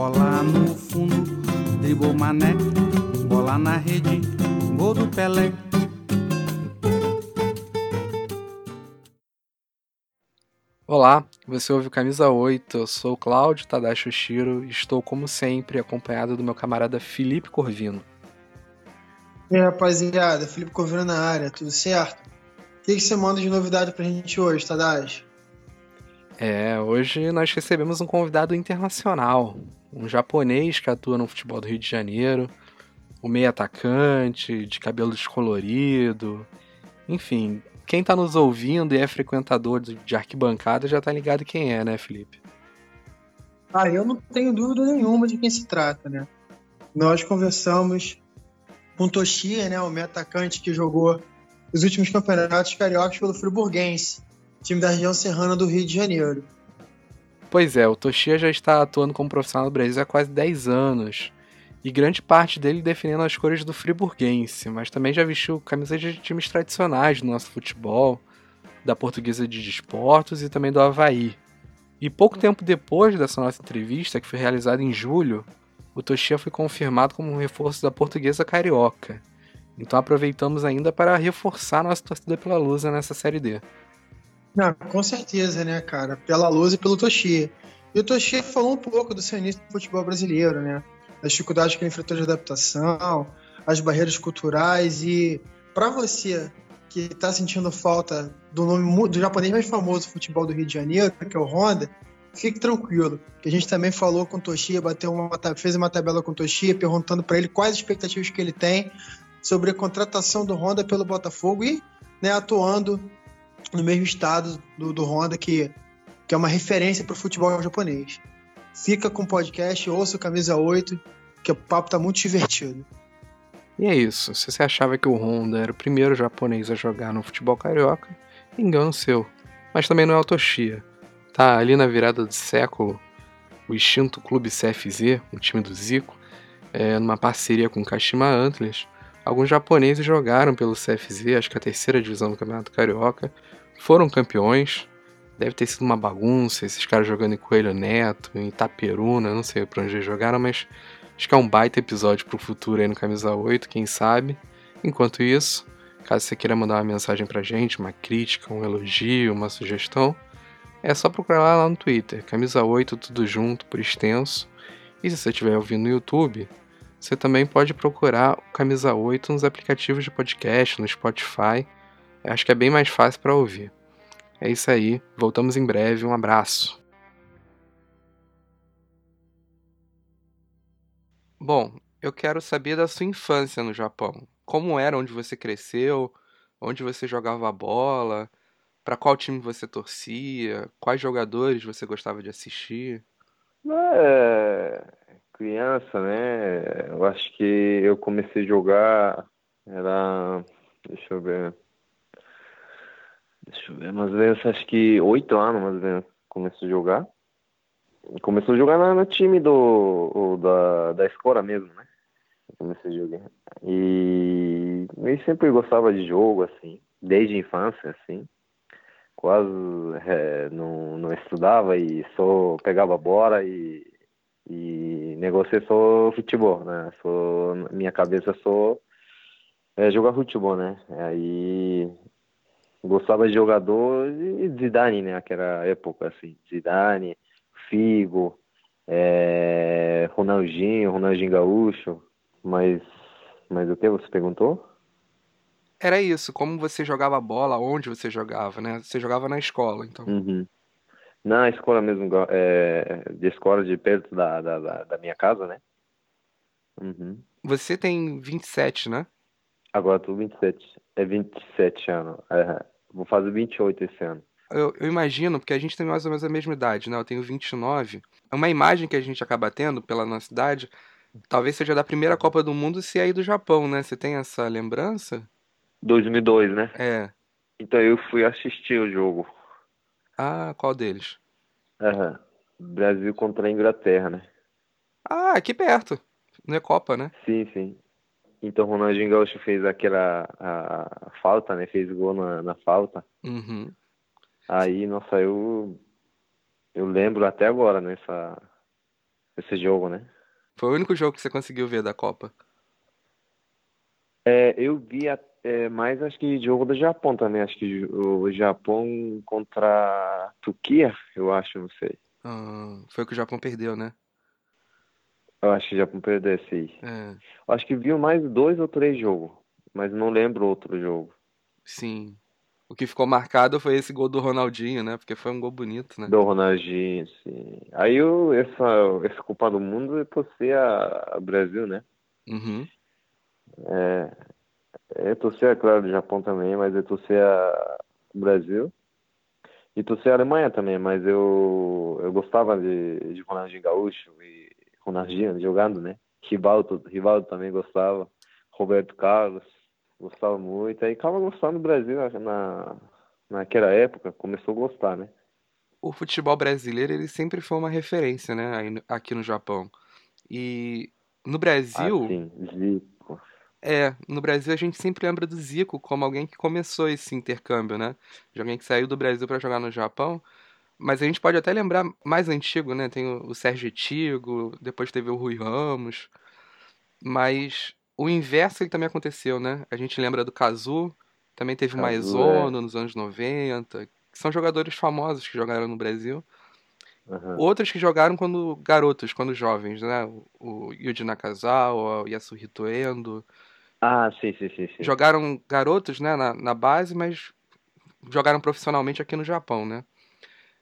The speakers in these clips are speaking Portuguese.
Bola no fundo, dribou mané. Bola na rede, gol do Pelé. Olá, você ouve Camisa 8, eu sou Cláudio Tadashi Shiro e estou, como sempre, acompanhado do meu camarada Felipe Corvino. E aí, rapaziada, Felipe Corvino na área, tudo certo? O que, que você manda de novidade pra gente hoje, Tadashi? É, hoje nós recebemos um convidado internacional, um japonês que atua no futebol do Rio de Janeiro, um meio atacante, de cabelo descolorido, enfim, quem tá nos ouvindo e é frequentador de arquibancada já tá ligado quem é, né, Felipe? Ah, eu não tenho dúvida nenhuma de quem se trata, né? Nós conversamos com o Toshia, né, o meio atacante que jogou os últimos campeonatos cariocas pelo Friburguense, time da região serrana do Rio de Janeiro. Pois é, o Toshia já está atuando como profissional no Brasil há quase 10 anos e grande parte dele defendendo as cores do friburguense, mas também já vestiu camisas de times tradicionais do nosso futebol, da Portuguesa de Desportos e também do Havaí. E pouco tempo depois dessa nossa entrevista, que foi realizada em julho, o Toshia foi confirmado como um reforço da Portuguesa Carioca. Então aproveitamos ainda para reforçar nossa torcida pela Lusa nessa Série D. Não, com certeza, né, cara? Pela Lusa e pelo Toshia. E o Toshia falou um pouco do seu início no futebol brasileiro, né? as dificuldades que ele enfrentou de adaptação, as barreiras culturais e para você que está sentindo falta do nome do japonês mais famoso do futebol do Rio de Janeiro, que é o Honda, fique tranquilo, que a gente também falou com o Toshia, bateu uma, fez uma tabela com o Toshia, perguntando para ele quais expectativas que ele tem sobre a contratação do Honda pelo Botafogo e né, atuando no mesmo estado do, do Honda, que, que é uma referência para o futebol japonês. Fica com o podcast, ouça o Camisa 8, que o papo tá muito divertido. E é isso. Se você achava que o Honda era o primeiro japonês a jogar no futebol carioca, engano seu. Mas também não é o Toshia. Tá ali na virada do século, o extinto clube CFZ, um time do Zico, é, numa parceria com o Kashima Antlers, alguns japoneses jogaram pelo CFZ, acho que a terceira divisão do Campeonato Carioca, foram campeões, Deve ter sido uma bagunça, esses caras jogando em Coelho Neto, em Itaperuna, não sei pra onde eles jogaram, mas acho que é um baita episódio pro futuro aí no Camisa 8, quem sabe. Enquanto isso, caso você queira mandar uma mensagem pra gente, uma crítica, um elogio, uma sugestão, é só procurar lá no Twitter, Camisa 8, tudo junto, por extenso. E se você estiver ouvindo no YouTube, você também pode procurar o Camisa 8 nos aplicativos de podcast, no Spotify. Eu acho que é bem mais fácil para ouvir. É isso aí, voltamos em breve, um abraço. Bom, eu quero saber da sua infância no Japão. Como era onde você cresceu, onde você jogava bola, para qual time você torcia, quais jogadores você gostava de assistir? É, criança, né? Eu acho que eu comecei a jogar, era, deixa eu ver, Deixa eu ver, mais ou menos, acho que oito anos, mais ou menos, começou a jogar. Começou a jogar no, no time do, da, da escola mesmo, né? Comecei a jogar. E eu sempre gostava de jogo, assim, desde a infância, assim. Quase é, não, não estudava e só pegava bola e, e negociei só futebol, né? Só, minha cabeça só é jogar futebol, né? Aí gostava de jogador de Zidane, né? Aquela época, assim. Zidane, Figo, é, Ronaldinho, Ronaldinho Gaúcho. Mas, mas o que você perguntou? Era isso, como você jogava bola, onde você jogava, né? Você jogava na escola, então. Uhum. Na escola mesmo, é, de escola de perto da, da, da minha casa, né? Uhum. Você tem 27, né? Agora tô 27. É 27 anos. É, vou fazer 28 esse ano. eu, eu, imagino, porque a gente tem mais ou menos a mesma idade, né? Eu tenho 29. É uma imagem que a gente acaba tendo pela nossa idade, talvez seja da primeira Copa do Mundo se aí do Japão, né? Você tem essa lembrança? 2002, né? É. Então eu fui assistir o jogo. Ah, qual deles? Aham. Brasil contra a Inglaterra, né? Ah, aqui perto. Não é Copa, né? Sim, sim. Então o Ronaldinho Gaúcho fez aquela a, a falta, né? Fez gol na, na falta. Uhum. Aí, nossa, eu eu lembro até agora nessa esse jogo, né? Foi o único jogo que você conseguiu ver da Copa. É, eu vi é, mais acho que jogo do Japão também, acho que o Japão contra a Turquia, eu acho, não sei. Ah, foi o que o Japão perdeu, né? Eu acho que o Japão perdeu esse aí. É. Acho que viu mais dois ou três jogos, mas não lembro outro jogo. Sim. O que ficou marcado foi esse gol do Ronaldinho, né? Porque foi um gol bonito, né? Do Ronaldinho, sim. Aí eu, essa, esse Copa do Mundo é torcer a, a Brasil, né? Uhum. É, é torcer, é claro, do Japão também, mas é torcer a Brasil. E torcer a Alemanha também, mas eu, eu gostava de, de Ronaldinho Gaúcho e Ronaldinho jogando, né? Rivaldo, Rivaldo também gostava. Roberto Carlos gostava muito. Aí acaba gostando do Brasil na, naquela época, começou a gostar, né? O futebol brasileiro ele sempre foi uma referência, né, aqui no Japão. E no Brasil. Ah, sim. É, no Brasil a gente sempre lembra do Zico como alguém que começou esse intercâmbio, né? De alguém que saiu do Brasil para jogar no Japão. Mas a gente pode até lembrar mais antigo, né? Tem o Sérgio Tigo, depois teve o Rui Ramos. Mas o inverso ele também aconteceu, né? A gente lembra do Kazu, também teve o Maizono é. nos anos 90, que são jogadores famosos que jogaram no Brasil. Uhum. Outros que jogaram quando garotos, quando jovens, né? O Yuji Nakazawa, o Yasuhito Endo. Ah, sim, sim, sim, sim. Jogaram garotos, né, na, na base, mas jogaram profissionalmente aqui no Japão, né?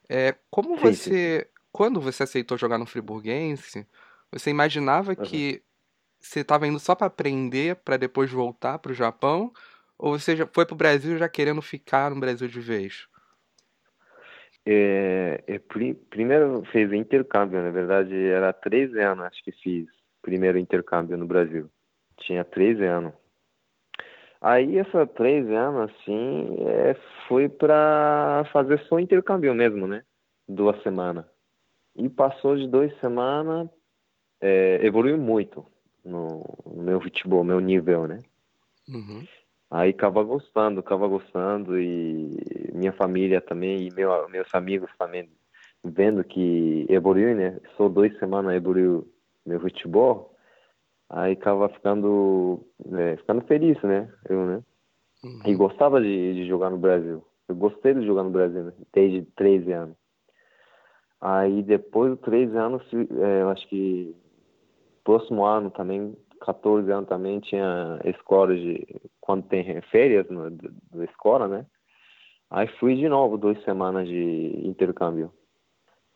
É, como sim, você, sim. quando você aceitou jogar no Friburguense, você imaginava uhum. que você estava indo só para aprender para depois voltar para o Japão? Ou você já foi para o Brasil já querendo ficar no Brasil de vez? É, é, primeiro fez intercâmbio, na verdade era 13 anos acho que fiz primeiro intercâmbio no Brasil. Tinha 13 anos. Aí essa 13 anos assim é, foi para fazer só intercâmbio mesmo, né? Duas semanas. E passou de duas semanas, é, evoluiu muito no, no meu futebol, meu nível, né? Uhum. Aí acaba gostando, acaba gostando e minha família também e meu, meus amigos também vendo que evoluiu, né? Só duas semanas evoluiu meu futebol, aí acaba ficando, né, ficando feliz, né? Eu, né? Uhum. E gostava de, de, jogar no Brasil. Eu gostei de jogar no Brasil, né? Desde 13 anos. Aí depois de 13 anos, é, eu acho que próximo ano também, 14 anos também, tinha escola de. Quando tem férias no, da escola, né? Aí fui de novo duas semanas de intercâmbio.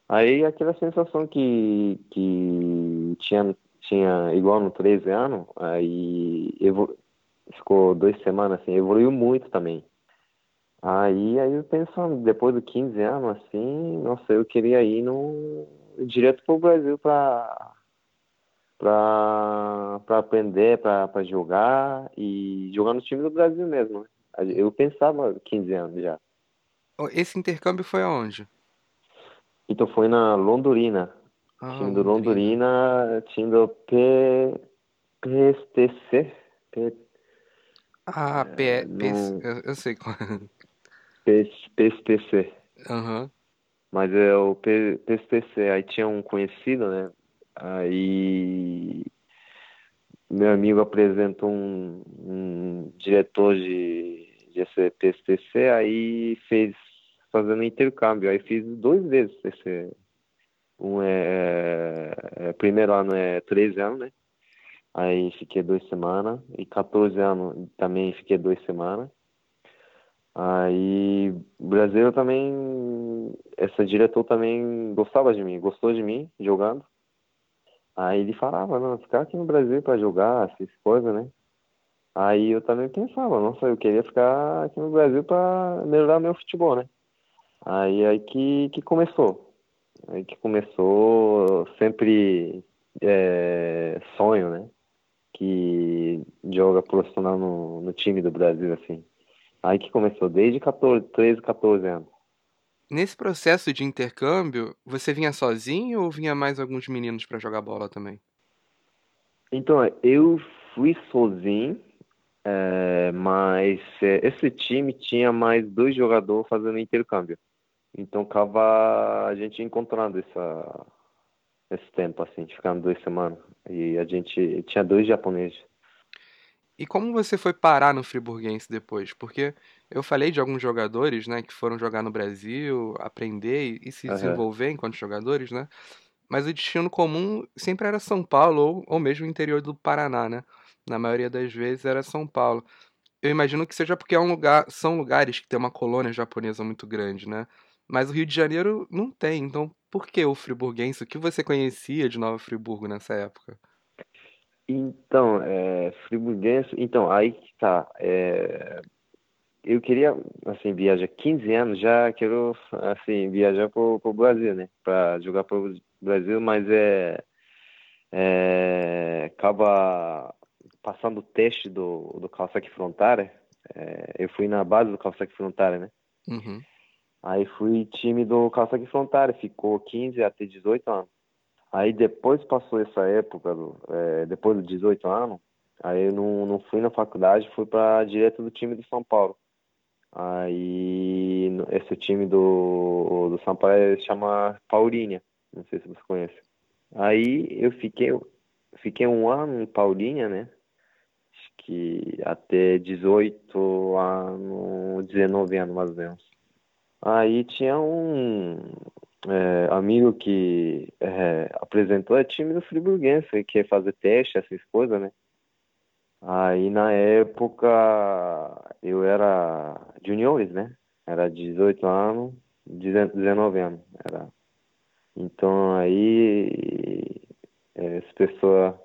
Aí aquela sensação que, que tinha, tinha igual no 13 anos, aí evolu... ficou duas semanas assim, evoluiu muito também. Aí, aí eu pensando, depois de 15 anos, assim, nossa, eu queria ir no, direto para o Brasil para para aprender, para jogar e jogar no time do Brasil mesmo. Né? Eu pensava 15 anos já. Esse intercâmbio foi aonde? Então foi na Londrina. Ah, time do Londrina, time do P... PSTC. P... Ah, P... É, P... Eu, eu sei qual P... PSTC. Aham. Uhum. Mas é o P... PSTC. Aí tinha um conhecido, né? Aí meu amigo apresentou um, um diretor de, de PSTC, aí fez fazendo intercâmbio, aí fiz duas vezes esse um é, é primeiro ano é 13 anos, né? Aí fiquei duas semanas e 14 anos também fiquei duas semanas. Aí Brasil também essa diretor também gostava de mim, gostou de mim jogando. Aí ele falava, não, ficar aqui no Brasil para jogar, essas coisas, né? Aí eu também pensava, nossa, eu queria ficar aqui no Brasil para melhorar meu futebol, né? Aí, aí que, que começou. Aí que começou sempre é, sonho, né? Que joga profissional no, no time do Brasil, assim. Aí que começou, desde 14, 13, 14 anos. Nesse processo de intercâmbio, você vinha sozinho ou vinha mais alguns meninos para jogar bola também? Então, eu fui sozinho, é, mas é, esse time tinha mais dois jogadores fazendo intercâmbio. Então, acaba a gente encontrando essa, esse tempo, assim, ficando duas semanas. E a gente tinha dois japoneses. E como você foi parar no Friburguense depois? Porque eu falei de alguns jogadores, né, que foram jogar no Brasil, aprender e se desenvolver uhum. enquanto jogadores, né? Mas o destino comum sempre era São Paulo ou, ou mesmo o interior do Paraná, né? Na maioria das vezes era São Paulo. Eu imagino que seja porque é um lugar, são lugares que tem uma colônia japonesa muito grande, né? Mas o Rio de Janeiro não tem. Então, por que o friburguense? O que você conhecia de Nova Friburgo nessa época? Então, é, friburguense. Então, aí que tá. É, eu queria, assim, viajar 15 anos, já quero, assim, viajar para o Brasil, né? Para jogar para o Brasil, mas é, é. Acaba passando o teste do, do Kawasaki Frontale. É, eu fui na base do Kawasaki Frontale, né? Uhum. Aí fui time do Kawasaki Frontale, ficou 15 até 18 anos. Aí depois passou essa época, do, é, depois dos 18 anos, aí eu não, não fui na faculdade, fui para direto do time do São Paulo. Aí esse time do, do São Paulo chama Paulinha, não sei se você conhece. Aí eu fiquei, fiquei um ano em Paulinha, né? Acho que até 18 anos, 19 anos mais ou menos. Aí tinha um é, amigo que é, apresentou é time do Friburguense, que ia fazer teste, essas coisas, né? Aí na época eu era juniores, né? Era 18 anos, 19 anos. Era. Então aí essa pessoa,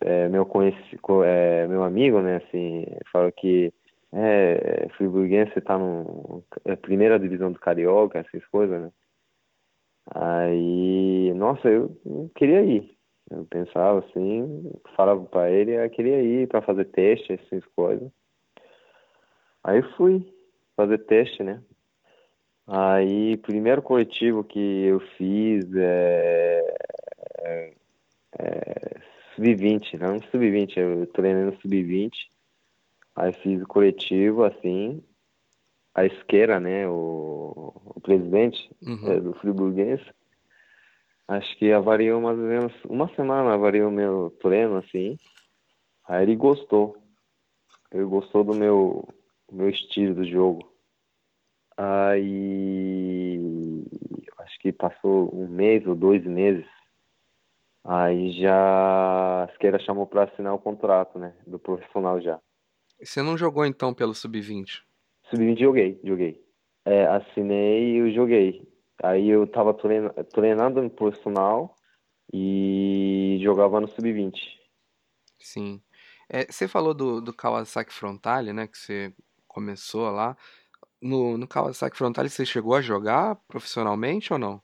é, meu, conheci, é, meu amigo, né, assim, falou que é, Friburguense tá no é, primeira divisão do Carioca, essas coisas, né? Aí, nossa, eu queria ir. Eu pensava assim, falava para ele, eu queria ir para fazer teste, essas coisas. Aí fui fazer teste, né? Aí, primeiro coletivo que eu fiz é, é, é sub-20, não sub-20, eu treinei no sub-20. Aí fiz o coletivo, assim, a esquerda, né, o, o presidente uhum. é, do Friburguense, acho que avariou mais ou menos uma semana, avariou meu treino, assim, aí ele gostou, ele gostou do meu, meu estilo do jogo. Aí, acho que passou um mês ou dois meses, aí já a esquerda chamou para assinar o contrato, né, do profissional já. Você não jogou então pelo Sub-20? Sub-20 joguei, joguei. É, assinei e joguei. Aí eu tava treina, treinando no profissional e jogava no Sub-20. Sim. É, você falou do, do Kawasaki Frontale, né? Que você começou lá. No, no Kawasaki Frontale você chegou a jogar profissionalmente ou não?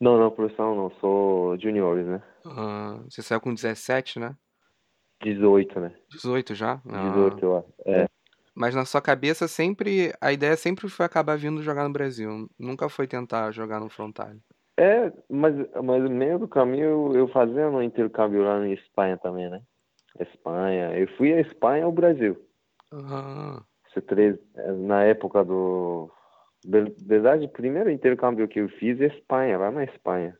Não, não, profissional não. Sou juniores, né? Ah, você saiu com 17, né? 18, né? 18 já? 18, eu acho. É. Mas na sua cabeça sempre. A ideia sempre foi acabar vindo jogar no Brasil. Nunca foi tentar jogar no Frontale. É, mas, mas no meio do caminho eu fazia um intercâmbio lá na Espanha também, né? Espanha. Eu fui à Espanha ao Brasil. Ah. três, na época do. Verdade, o primeiro intercâmbio que eu fiz é Espanha, lá na Espanha.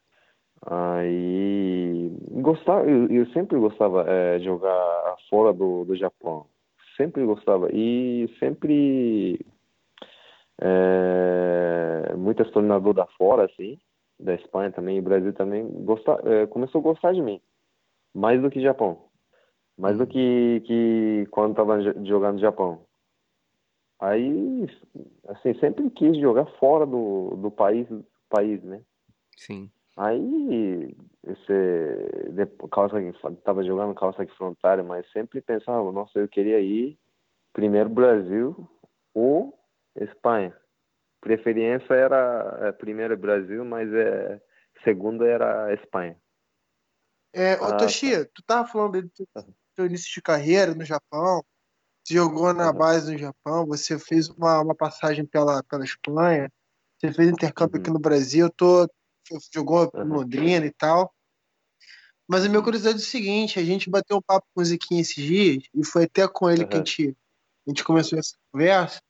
Aí gostava, eu, eu sempre gostava é, de jogar fora do, do Japão, sempre gostava e sempre é, muitas treinador da fora assim, da Espanha também, Brasil também gosta, é, começou a gostar de mim mais do que Japão, mais do uhum. que que quando estava jogando no Japão. Aí assim sempre quis jogar fora do, do país país, né? Sim. Aí, esse, calça estava jogando calça que frontária, mas sempre pensava, nossa, eu queria ir primeiro Brasil ou Espanha. preferência era é, primeiro Brasil, mas é segunda era Espanha. É, ô ah, tá. tu tava falando do teu, teu, início de carreira no Japão, você jogou na base no Japão, você fez uma, uma passagem pela, pela Espanha, você fez intercâmbio uhum. aqui no Brasil, tô, jogou uhum. Londrina e tal. Mas a minha curiosidade é o seguinte, a gente bateu um papo com o Ziquinha esses dias, e foi até com ele que a gente, a gente começou essa conversa,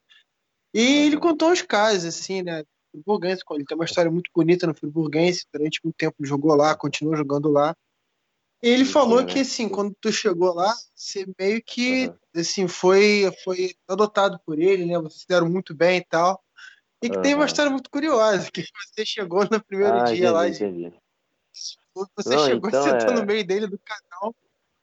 e ele contou os casos, assim, né, Friburguense, ele tem uma história muito bonita no Friburguense, durante muito tempo jogou lá, continuou jogando lá, e ele falou né? que, assim, quando tu chegou lá, você meio que, assim, foi, foi adotado por ele, né, vocês deram muito bem e tal, e que tem uma história muito curiosa, que você chegou no primeiro ah, dia entendi, lá, entendi. Você não, chegou então, e sentou é... no meio dele do canal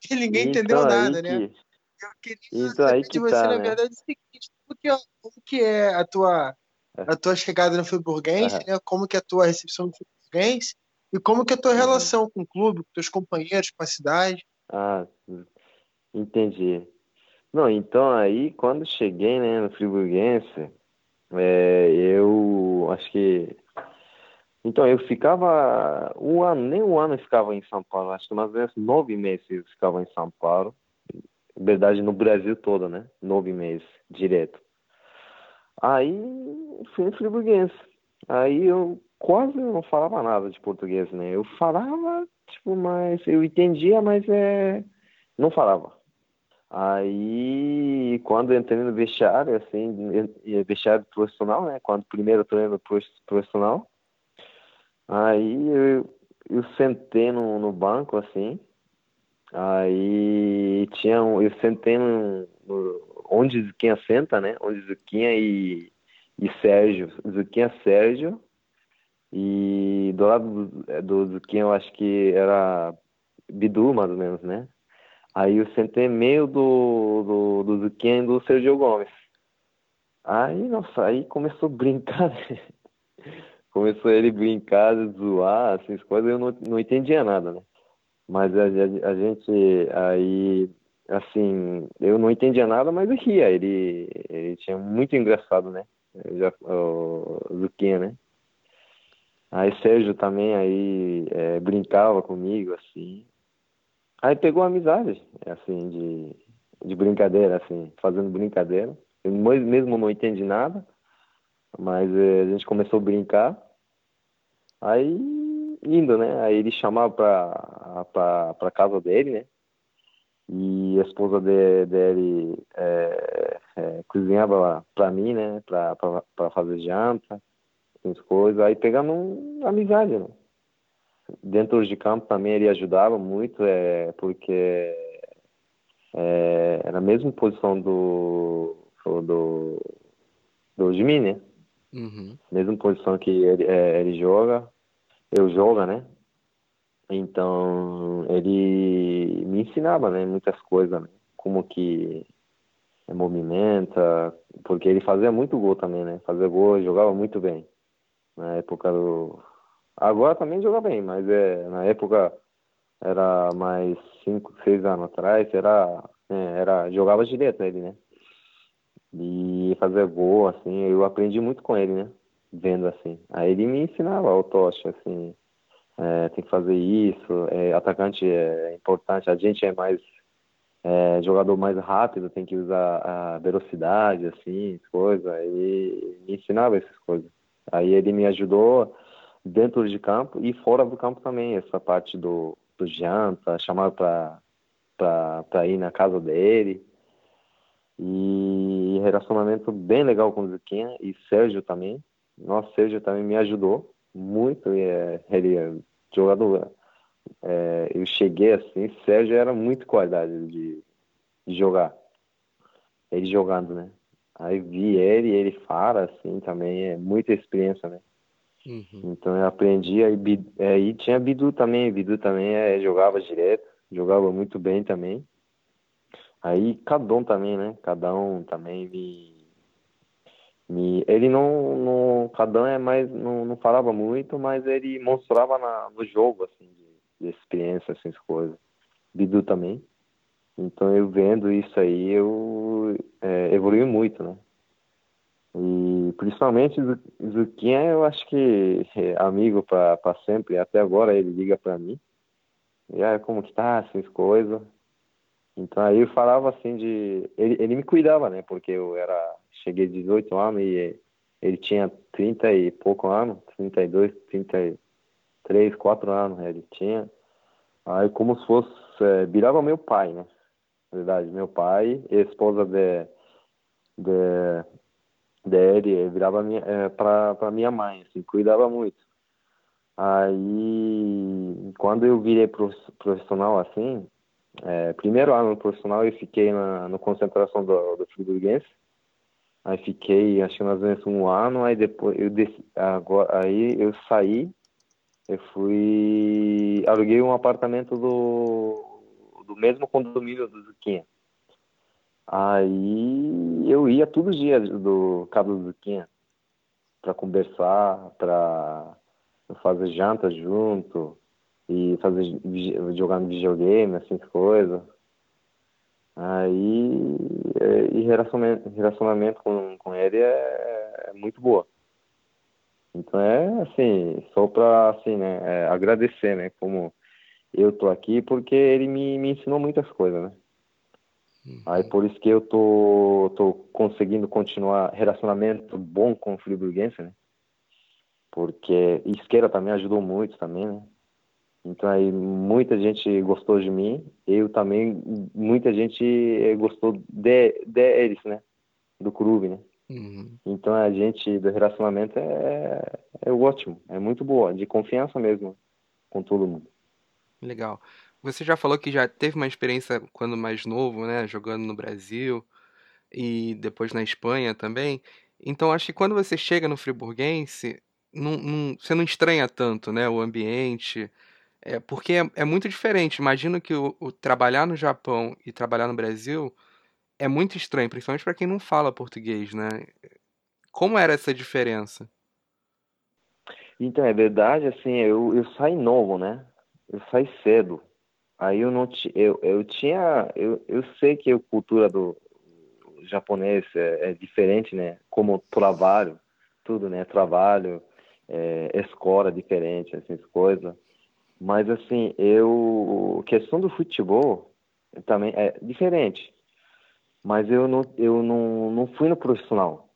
e ninguém então, entendeu nada, né? Que... Eu queria então, saber de você, tá, na né? verdade, o seguinte, como que, é, como que é a tua, é. a tua chegada no Friburguense, uhum. né? Como que é a tua recepção no Friburguense e como que é a tua uhum. relação com o clube, com teus companheiros, com a cidade. Ah, entendi. Não, então aí, quando cheguei né, no Friburguense, é, eu acho que então, eu ficava um ano, nem um ano eu ficava em São Paulo, acho que mais ou menos nove meses eu ficava em São Paulo. Na verdade, no Brasil todo, né? Nove meses, direto. Aí, fui em Friburguense. Aí eu quase não falava nada de português, né? Eu falava, tipo, mas eu entendia, mas é, não falava. Aí, quando entrei no vestiário, assim, vestiário profissional, né? Quando primeiro treino profissional, Aí eu, eu sentei no, no banco, assim. Aí tinha um, eu sentei no, no, onde Zuquinha senta, né? Onde Zuquinha e, e Sérgio. Zuquinha Sérgio. E do lado do, do Zuquinha eu acho que era Bidu, mais ou menos, né? Aí eu sentei meio do, do, do Zuquinha e do Sérgio Gomes. Aí, nossa, aí começou a brincar. Né? começou ele brincar, zoar, essas coisas, eu não, não entendia nada, né? Mas a, a, a, gente aí, assim, eu não entendia nada, mas eu ria. Ele, ele tinha muito engraçado, né? Já, o Luquinha, né? Aí Sérgio também aí é, brincava comigo, assim. Aí pegou amizade, assim, de, de brincadeira, assim, fazendo brincadeira. Eu mesmo não entendi nada, mas é, a gente começou a brincar. Aí, indo, né? Aí ele chamava pra, pra, pra casa dele, né? E a esposa de, dele é, é, cozinhava pra mim, né? Pra, pra, pra fazer janta, essas coisas. Aí pegando um, amizade, né? Dentro de campo também ele ajudava muito, é, porque é, era a mesma posição do, do, do mim, né? Uhum. Mesma posição que ele, é, ele joga, eu jogo, né? Então ele me ensinava, né? Muitas coisas, né? como que movimenta, porque ele fazia muito gol também, né? Fazia gol, jogava muito bem. Na época do. Agora também joga bem, mas é, na época era mais 5, 6 anos atrás, era, é, era jogava direto ele, né? e fazer gol, assim, eu aprendi muito com ele, né? Vendo assim. Aí ele me ensinava o tocha, assim, é, tem que fazer isso, é, atacante é importante, a gente é mais é, jogador mais rápido, tem que usar a velocidade, assim, coisa. Ele me ensinava essas coisas. Aí ele me ajudou dentro de campo e fora do campo também, essa parte do, do janta, chamava para para ir na casa dele e relacionamento bem legal com o Zuquinha e Sérgio também. Nosso Sérgio também me ajudou muito. É, ele é jogador. É, eu cheguei assim, Sérgio era muito qualidade de, de jogar. Ele jogando, né? Aí vi ele, ele fala assim também, é muita experiência, né? Uhum. Então eu aprendi, aí, é, e tinha Bidu também, Bidu também é, jogava direto, jogava muito bem também. Aí cada um também, né? Cada um também me. me ele não, não. Cada um é mais. Não, não falava muito, mas ele mostrava na, no jogo, assim, de, de experiência, essas coisas. Bidu também. Então eu vendo isso aí, eu é, evolui muito, né? E principalmente Zuquinha, eu acho que é amigo para sempre. Até agora ele liga para mim. E aí, como que tá, essas coisas. Então aí eu falava assim de. Ele, ele me cuidava, né? Porque eu era. Cheguei 18 anos e ele tinha 30 e pouco anos, 32, 33, 4 anos ele tinha. Aí como se fosse. É, virava meu pai, né? Na verdade, meu pai esposa de, de, dele virava minha, é, para minha mãe, assim, cuidava muito. Aí, quando eu virei profissional assim, é, primeiro ano profissional eu fiquei na no concentração do, do Friburguense. Aí fiquei, acho que mais ou menos um ano, aí depois eu desci, agora, aí eu saí, eu fui, aluguei um apartamento do, do mesmo condomínio do Zuquinha. Aí eu ia todos os dias do Cabo do Zuquinha para conversar, para fazer janta junto e fazer jogar no videogame, assim, coisas. Aí e relacionamento, relacionamento com, com ele é, é muito boa. Então é assim, só para assim, né, é, agradecer, né, como eu tô aqui, porque ele me, me ensinou muitas coisas, né. Uhum. Aí por isso que eu tô, tô conseguindo continuar relacionamento bom com o Friburguense, né? Porque Isqueira também ajudou muito também, né? Então aí muita gente gostou de mim, eu também, muita gente gostou de, de eles, né? Do clube, né? Uhum. Então a gente do relacionamento é, é ótimo, é muito boa, de confiança mesmo com todo mundo. Legal. Você já falou que já teve uma experiência quando mais novo, né? Jogando no Brasil e depois na Espanha também. Então acho que quando você chega no Friburguense, não, não, você não estranha tanto, né? O ambiente é, porque é, é muito diferente. Imagino que o, o trabalhar no Japão e trabalhar no Brasil é muito estranho, principalmente para quem não fala português, né? Como era essa diferença? Então, é verdade, assim, eu, eu saí novo, né? Eu saí cedo. Aí eu não eu, eu tinha, eu, eu sei que a cultura do japonês é, é diferente, né? Como trabalho, tudo, né? Trabalho, é, escola diferente, essas coisas. Mas assim, eu questão do futebol também é diferente. Mas eu não eu não, não fui no profissional.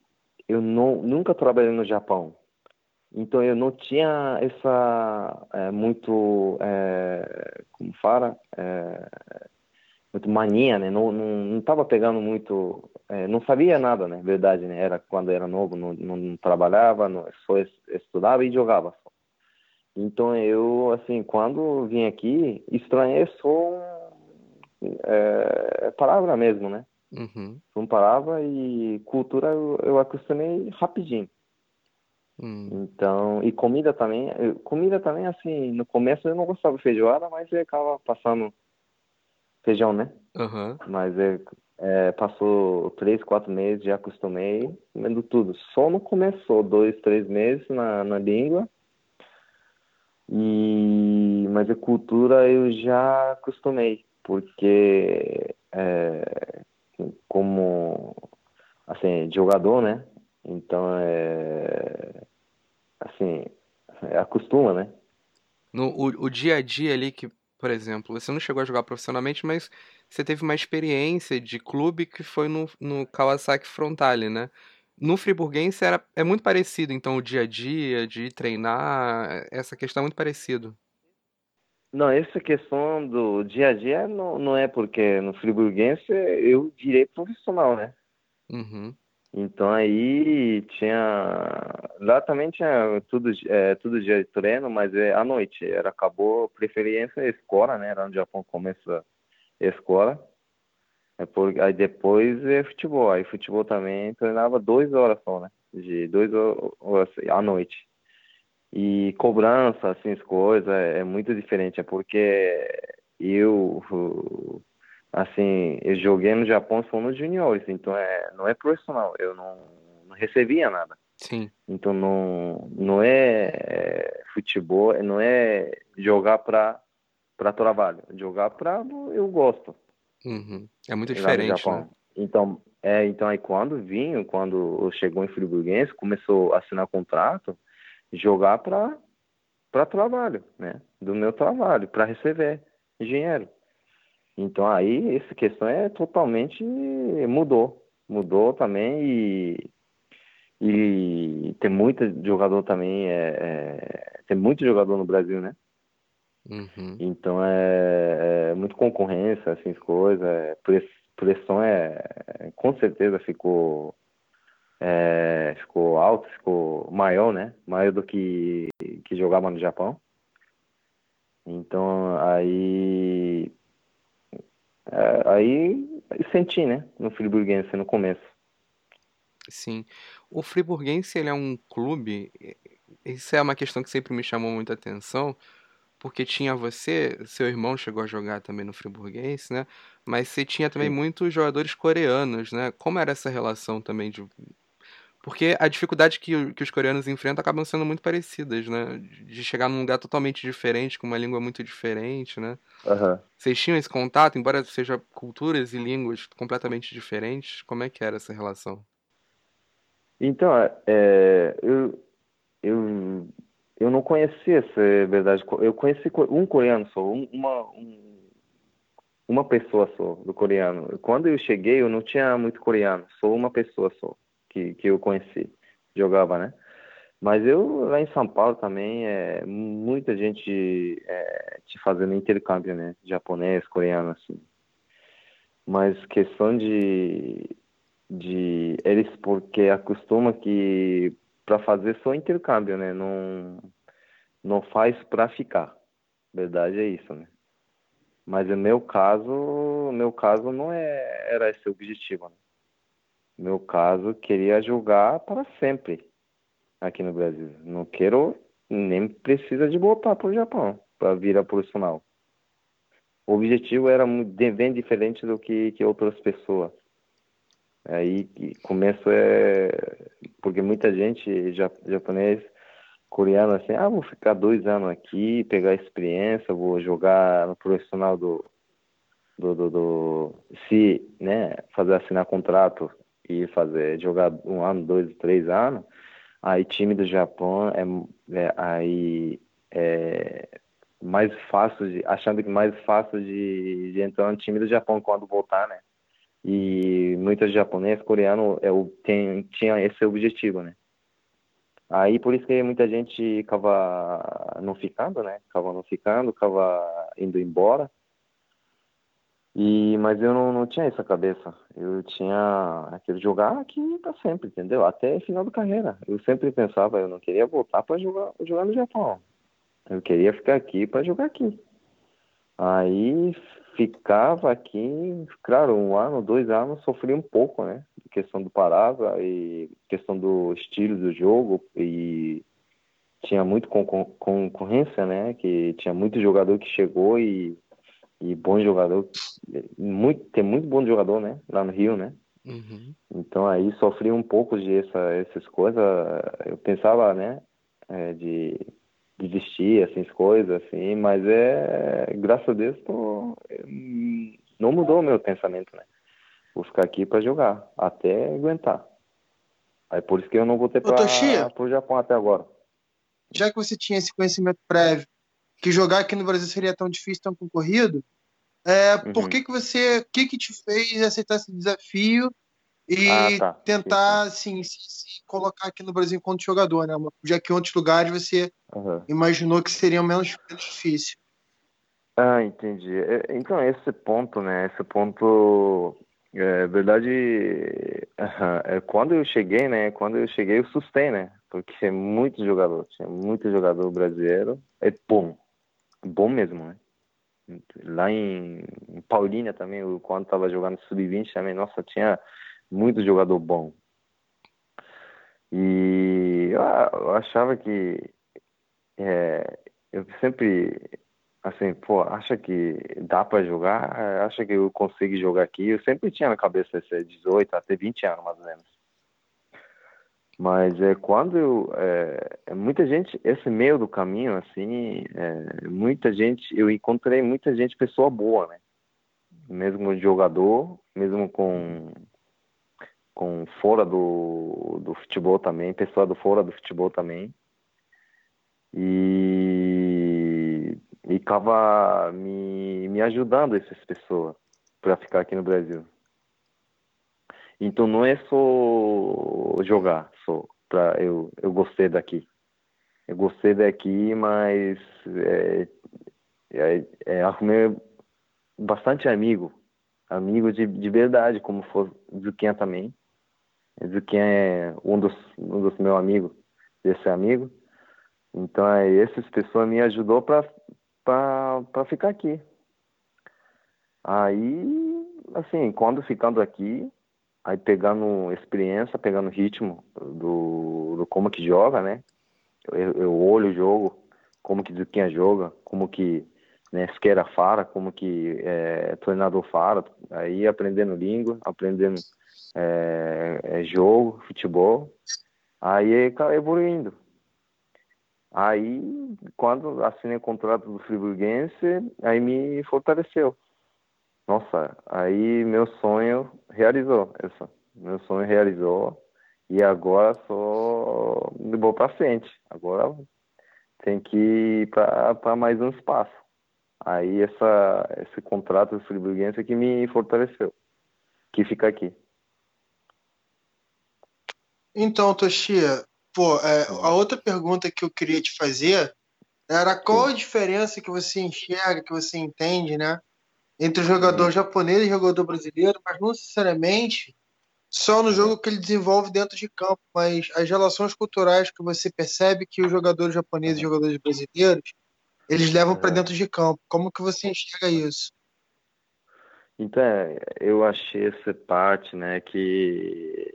Eu não nunca trabalhei no Japão. Então eu não tinha essa é, muito é, como fala é, muito mania, né? Não não, não tava pegando muito, não sabia nada, né? Verdade, né? Era quando era novo, não, não, trabalhava, não, só estudava e jogava. Então eu, assim, quando vim aqui, estranhei só palavra mesmo, né? Uhum. Uma palavra e cultura eu, eu acostumei rapidinho. Uhum. Então, e comida também, comida também, assim, no começo eu não gostava de feijoada, mas eu acaba passando feijão, né? Uhum. Mas é, é, passou três, quatro meses, já acostumei, comendo tudo. Só não começou dois, três meses na, na língua, e, mas a cultura eu já acostumei, porque é, como assim, jogador, né? Então é assim, é, acostuma, né? No, o, o dia a dia ali que, por exemplo, você não chegou a jogar profissionalmente, mas você teve uma experiência de clube que foi no, no Kawasaki Frontale, né? No friburguense era, é muito parecido, então, o dia a dia, de treinar, essa questão é muito parecido. Não, essa questão do dia a dia não, não é porque no friburguense eu virei profissional, né? Uhum. Então aí tinha. Lá também tinha tudo, é, tudo dia de treino, mas é à noite. Era, acabou preferência escola, né? Era onde o Japão começa a escola. É por, aí depois é futebol. Aí futebol também treinava duas horas só, né? De duas horas à noite. E cobrança, assim, as coisas, é, é muito diferente. É porque eu, assim, eu joguei no Japão só nos juniores, então é, não é profissional. Eu não, não recebia nada. Sim. Então não, não é, é futebol, não é jogar para para trabalho. Jogar para eu gosto. Uhum. É muito diferente, né? Então, é, então aí quando vinha, quando chegou em Friburguense, começou a assinar contrato, jogar para para trabalho, né? Do meu trabalho, para receber dinheiro. Então aí essa questão é totalmente mudou, mudou também e e tem muito jogador também, é, é, tem muito jogador no Brasil, né? Uhum. Então é, é muito concorrência, assim, coisas, é, pressão é, com certeza ficou é, ficou alto, ficou maior, né? Maior do que que jogava no Japão. Então aí é, aí senti, né? No Friburguense no começo. Sim. O Friburguense ele é um clube. Isso é uma questão que sempre me chamou muita atenção, porque tinha você, seu irmão chegou a jogar também no Friburguense, né? Mas você tinha também Sim. muitos jogadores coreanos, né? Como era essa relação também de porque a dificuldade que, que os coreanos enfrentam acabam sendo muito parecidas, né? De chegar num lugar totalmente diferente, com uma língua muito diferente, né? Aham. Vocês tinham esse contato, embora seja culturas e línguas completamente diferentes? Como é que era essa relação? Então, é, eu, eu, eu não conhecia essa verdade. Eu conheci co- um coreano só, um- uma, um- uma pessoa só do coreano. Quando eu cheguei, eu não tinha muito coreano, só uma pessoa só que, que eu conheci, jogava, né? Mas eu lá em São Paulo também, é, muita gente é, te fazendo intercâmbio, né? Japonês, coreano, assim. Mas questão de, de eles porque acostuma que para fazer só intercâmbio, né? Não não faz para ficar. Verdade é isso, né? Mas no meu caso, meu caso não é era esse o objetivo, né? Meu caso queria jogar para sempre aqui no Brasil. Não quero nem precisa de voltar para o Japão para virar profissional. O objetivo era bem diferente do que, que outras pessoas. Aí começo é porque muita gente ja- japonês, coreano assim, ah, vou ficar dois anos aqui, pegar experiência, vou jogar no profissional do do, do, do se, né, fazer assinar contrato e fazer jogar um ano, dois, três anos, aí time do Japão é, é aí é mais fácil de, achando que mais fácil de, de entrar no time do Japão quando voltar, né? E muitos japoneses, coreanos, é, o- tem, tinha esse objetivo, né? Aí por isso que muita gente acaba não ficando, né? Acaba não ficando, acaba indo embora. E, mas eu não, não tinha essa cabeça. Eu tinha aquele jogar aqui para sempre, entendeu? Até final da carreira. Eu sempre pensava, eu não queria voltar para jogar, jogar no Japão. Eu queria ficar aqui para jogar aqui. Aí ficava aqui, claro, um ano, dois anos, sofri um pouco, né? Questão do Parasa e questão do estilo do jogo e tinha muito concor- concorrência, né? Que tinha muito jogador que chegou e, e bom jogador, muito, tem muito bom jogador, né? Lá no Rio, né? Uhum. Então aí sofri um pouco de essa, essas coisas. Eu pensava, né, é, de desistir, assim, as coisas, assim, mas é, graças a Deus, tô, não mudou o meu pensamento, né? Vou ficar aqui para jogar, até aguentar. Aí por isso que eu não voltei para o Japão até agora. Já que você tinha esse conhecimento prévio, que jogar aqui no Brasil seria tão difícil, tão concorrido, é, Uhum. por que que você, o que que te fez aceitar esse desafio e Ah, tá. tentar, assim, se, se colocar aqui no Brasil enquanto jogador, né? Já que em outros lugares você Aham. imaginou que seria menos, menos difícil. Ah, entendi. É, Então, esse ponto, né? Esse ponto, é verdade, aham, é, quando eu cheguei, né? Quando eu cheguei, eu assustei, né? Porque tinha muito jogador, tinha muito jogador brasileiro. É bom, bom mesmo, né? Lá em, Paulínia também, quando estava jogando sub-20 também, nossa, tinha muito jogador bom. E eu, eu achava que é, eu sempre assim, pô, acha que dá para jogar? Acha que eu consigo jogar aqui? Eu sempre tinha na cabeça esse 18 até 20 anos, mais ou menos. Mas é quando é, é, muita gente, esse meio do caminho, assim, é, muita gente, eu encontrei muita gente, pessoa boa, né? Mesmo jogador, mesmo com com fora do, do futebol também, pessoa do fora do futebol também. E e estava me, me ajudando essas pessoas para ficar aqui no Brasil. Então não é só jogar, só para eu eu gostei daqui. Eu gostei daqui, mas é, é, é, arrumei bastante amigo, amigo de, de verdade, como foi Zuquinha também. Zuquinha é um dos um dos meus amigos, desse amigo. Então é, essas pessoas me ajudou para para ficar aqui. Aí, assim, quando ficando aqui, aí pegando experiência, pegando ritmo do, do como que joga, né? Eu, eu olho o jogo, como que quem joga, como que né, fara, como que é, treinador fara, aí aprendendo língua, aprendendo é, é, jogo, futebol, aí evoluindo. Aí, quando assinei o contrato do Friburguense, aí me fortaleceu. Nossa, aí meu sonho realizou, essa. Meu sonho realizou e agora só vou para frente. Agora tem que ir para mais um espaço. Aí essa, esse contrato do Friburguense é que me fortaleceu, que fica aqui. Então, Toshia, Pô, é, a outra pergunta que eu queria te fazer era qual a diferença que você enxerga, que você entende, né? Entre o jogador japonês e o jogador brasileiro, mas não necessariamente só no jogo que ele desenvolve dentro de campo, mas as relações culturais que você percebe que os jogadores japoneses e os jogadores brasileiros eles levam para dentro de campo. Como que você enxerga isso? Então, eu achei essa parte, né, que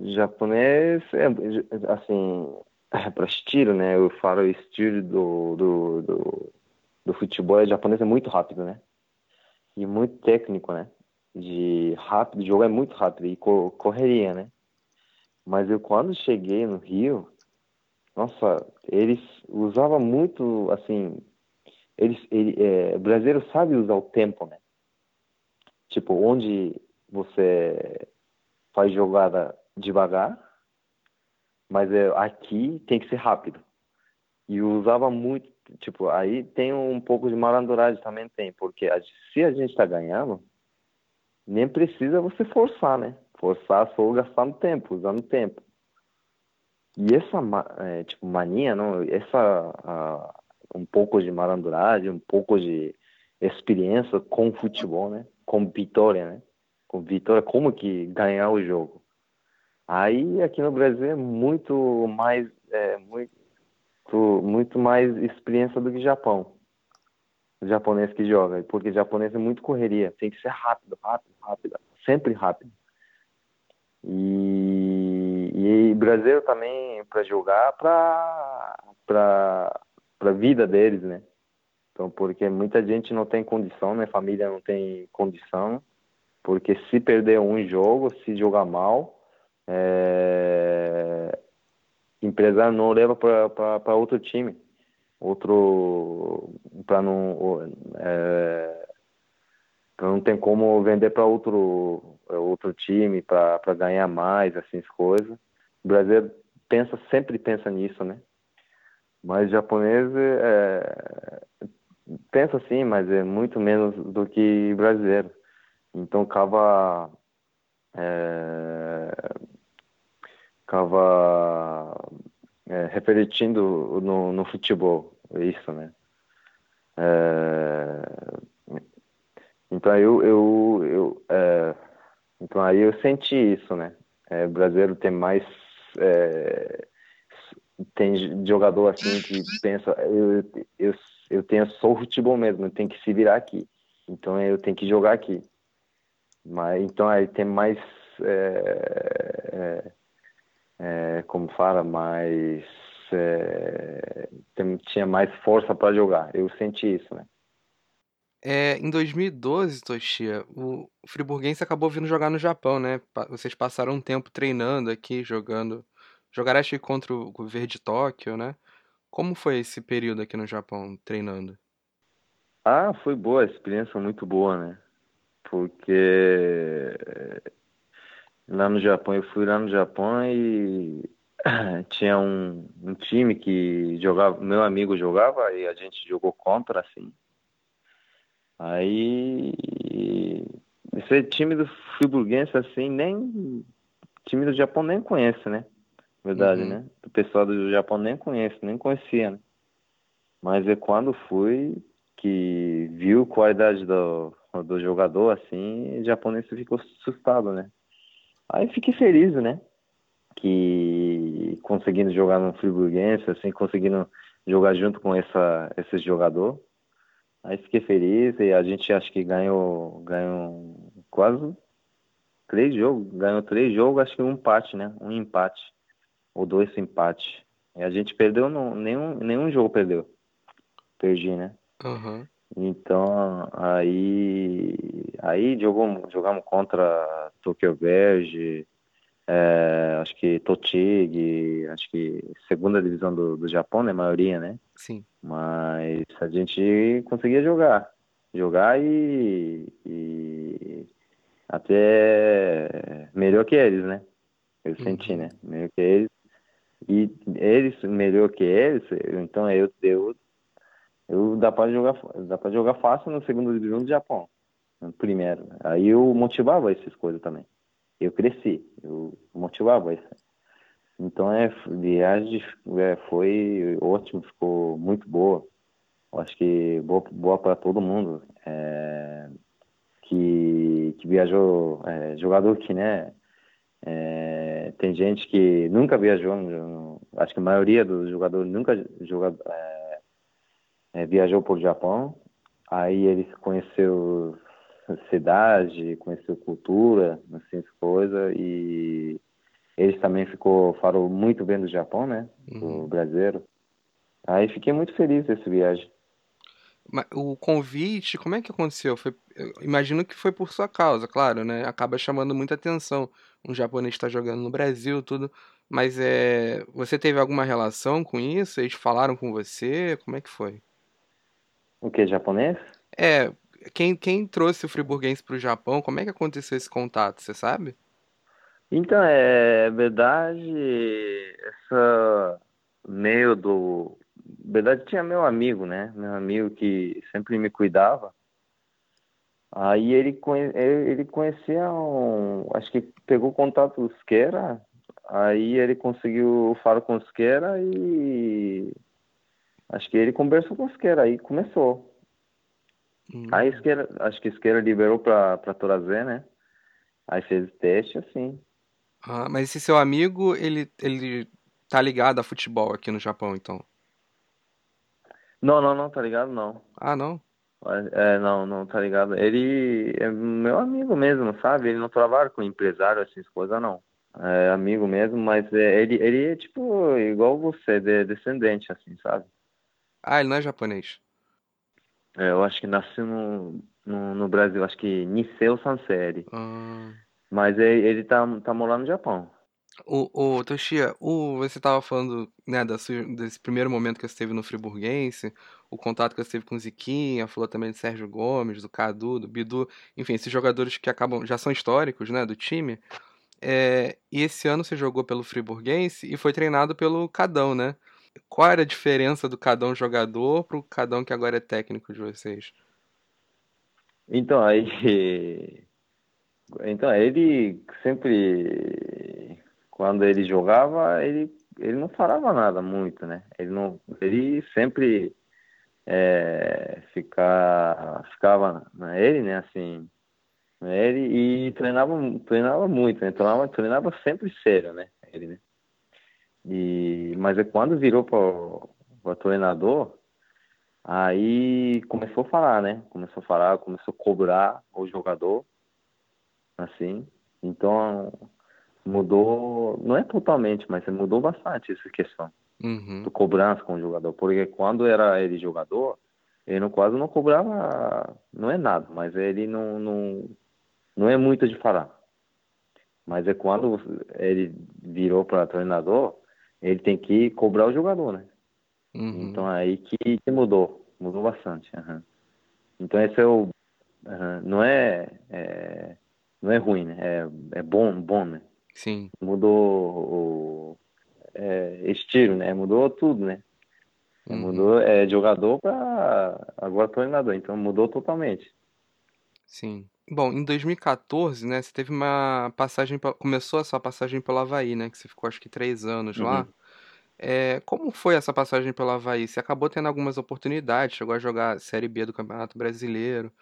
Japonês é, assim, para estilo, né? Eu falo o estilo do, do, do, do futebol é japonês é muito rápido, né? E muito técnico, né? De rápido, o jogo é muito rápido e correria, né? Mas eu quando cheguei no Rio, nossa, eles usavam muito, assim, eles, ele, é, brasileiro sabe usar o tempo, né? Tipo, onde você faz jogada devagar, mas é, aqui tem que ser rápido. E usava muito, tipo, aí tem um pouco de malandragem também tem, porque a, se a gente está ganhando, nem precisa você forçar, né? Forçar só gastando tempo, usando tempo. E essa, é, tipo, mania, não, essa, um pouco de malandragem, um pouco de experiência com futebol, né? Com vitória, né? Com vitória, como que ganhar o jogo. Aí aqui no Brasil é muito mais, é, muito, muito mais experiência do que Japão. O japonês que joga, porque japonês é muito correria, tem que ser rápido, rápido, rápido, sempre rápido. E, e brasileiro também para jogar para para para vida deles, né? Então, porque muita gente não tem condição, né? Família não tem condição, porque se perder um jogo, se jogar mal, é, empresário não leva para outro time, outro para não é, não tem como vender para outro outro time para ganhar mais assim as coisas. O brasileiro pensa sempre pensa nisso, né? Mas japonês é, pensa sim, mas é muito menos do que brasileiro. Então acaba é, acaba é, refletindo no, no futebol, isso, né? É, então eu, eu, eu é, então aí eu senti isso, né? É, o brasileiro tem mais é, tem jogador assim que pensa eu, eu, eu tenho só o futebol mesmo, eu tenho que se virar aqui, então eu tenho que jogar aqui. Mas então aí tem mais é, é, como fala, mais é, tinha mais força para jogar. Eu senti isso, né? É, em 2012, Toshia, o Friburguense acabou vindo jogar no Japão, né? Vocês passaram um tempo treinando aqui, jogando. Jogaram acho que contra o Verde Tóquio, né? Como foi esse período aqui no Japão, treinando? Ah, foi boa, experiência muito boa, né? Porque lá no Japão. Eu fui lá no Japão e tinha um, um time que jogava, meu amigo jogava e a gente jogou contra, assim. Aí esse time do friburguense, assim, nem time do Japão nem conhece, né? Verdade, uhum. né? O pessoal do Japão nem conhece, nem conhecia, né? Mas é quando fui que viu a qualidade do, do jogador, assim, o japonês ficou assustado, né? Aí fiquei feliz, né? Que conseguindo jogar no Friburguense, assim, conseguindo jogar junto com essa, esse jogador. Aí fiquei feliz e a gente acho que ganhou, ganhou quase três jogos, ganhou três jogos, acho que um empate, né? Um empate ou dois empates. E a gente perdeu, no, nenhum, nenhum jogo perdeu. Perdi, né? Uhum. Então, aí, aí jogamos, jogamos contra Tokyo Verge, é, acho que Totig, acho que segunda divisão do, do Japão, né? Maioria, né? Sim. Mas a gente conseguia jogar. Jogar e, e até melhor que eles, né? Eu uhum. senti, né? Melhor que eles. E eles melhor que eles, então eu, eu eu dá para jogar dá para jogar fácil no segundo divisão do Japão no primeiro. Aí eu motivava essas coisas também. Eu cresci eu motivava isso. Então é viagem é, foi ótimo ficou muito boa. Eu acho que boa, boa para todo mundo é, que que viajou é, jogador que né é, tem gente que nunca viajou acho que a maioria dos jogadores nunca jogou é, é, viajou por Japão, aí ele conheceu cidade, conheceu cultura, assim, coisa, e eles também ficou, falou muito bem do Japão, né, uhum. do brasileiro. Aí fiquei muito feliz dessa viagem. Mas o convite, como é que aconteceu? Foi, imagino que foi por sua causa, claro, né? Acaba chamando muita atenção. Um japonês está jogando no Brasil, tudo. Mas é, você teve alguma relação com isso? Eles falaram com você? Como é que foi? O que, japonês? É, quem, quem trouxe o friburguense para o Japão, como é que aconteceu esse contato, você sabe? Então, é verdade, essa meio do... verdade, tinha meu amigo, né? Meu amigo que sempre me cuidava. Aí ele, conhe... ele conhecia um... Acho que pegou contato do Skera. Aí ele conseguiu falar com o Skera e Acho que ele conversou com o Esquerda, aí começou. Hum. Aí Esquerda, acho que Esquerda liberou para trazer, né? Aí fez teste, assim. Ah, mas esse seu amigo, ele, ele tá ligado a futebol aqui no Japão, então? Não, não, não, tá ligado não. Ah, não? É, não, não, tá ligado. Ele é meu amigo mesmo, sabe? Ele não trabalha com empresário, essas coisas, não. É amigo mesmo, mas é, ele, ele é tipo igual você, de, descendente, assim, sabe? Ah, ele não é japonês. É, eu acho que nasceu no, no, no Brasil, acho que Niseo Sanseri. Ah. Mas ele, ele tá, tá morando no Japão. O, o Toshia, o, você estava falando né, desse, desse primeiro momento que você teve no Friburguense, o contato que você teve com o Ziquinha, falou também de Sérgio Gomes, do Cadu, do Bidu, enfim, esses jogadores que acabam já são históricos né, do time. É, e esse ano você jogou pelo Friburguense e foi treinado pelo Cadão, né? Qual era a diferença do cada um jogador para o cada um que agora é técnico de vocês? Então, aí. Então, ele sempre. Quando ele jogava, ele, ele não falava nada muito, né? Ele, não, ele sempre é, ficar, ficava na ele, né? Assim, ele e treinava, treinava muito, né? Treinava, treinava sempre sério, né? Ele, né? E, mas é quando virou para o treinador, aí começou a falar, né? Começou a falar, começou a cobrar o jogador, assim. Então mudou, não é totalmente, mas mudou bastante essa questão uhum. do cobrança com o jogador. Porque quando era ele jogador, ele não, quase não cobrava, não é nada, mas ele não, não, não é muito de falar. Mas é quando ele virou para treinador, ele tem que cobrar o jogador, né? Uhum. Então aí que, que, mudou, mudou bastante. Uhum. Então esse é o, uhum. não é, é, não é ruim, né? É, é bom, bom, né? Sim. Mudou o é, estilo, né? Mudou tudo, né? Uhum. Mudou é, jogador para agora treinador, então mudou totalmente. Sim. Bom, em 2014, né, você teve uma passagem, pe- começou a sua passagem pelo Havaí, né, que você ficou acho que três anos lá. Uhum. É, como foi essa passagem pelo Havaí? Você acabou tendo algumas oportunidades, chegou a jogar Série B do Campeonato Brasileiro.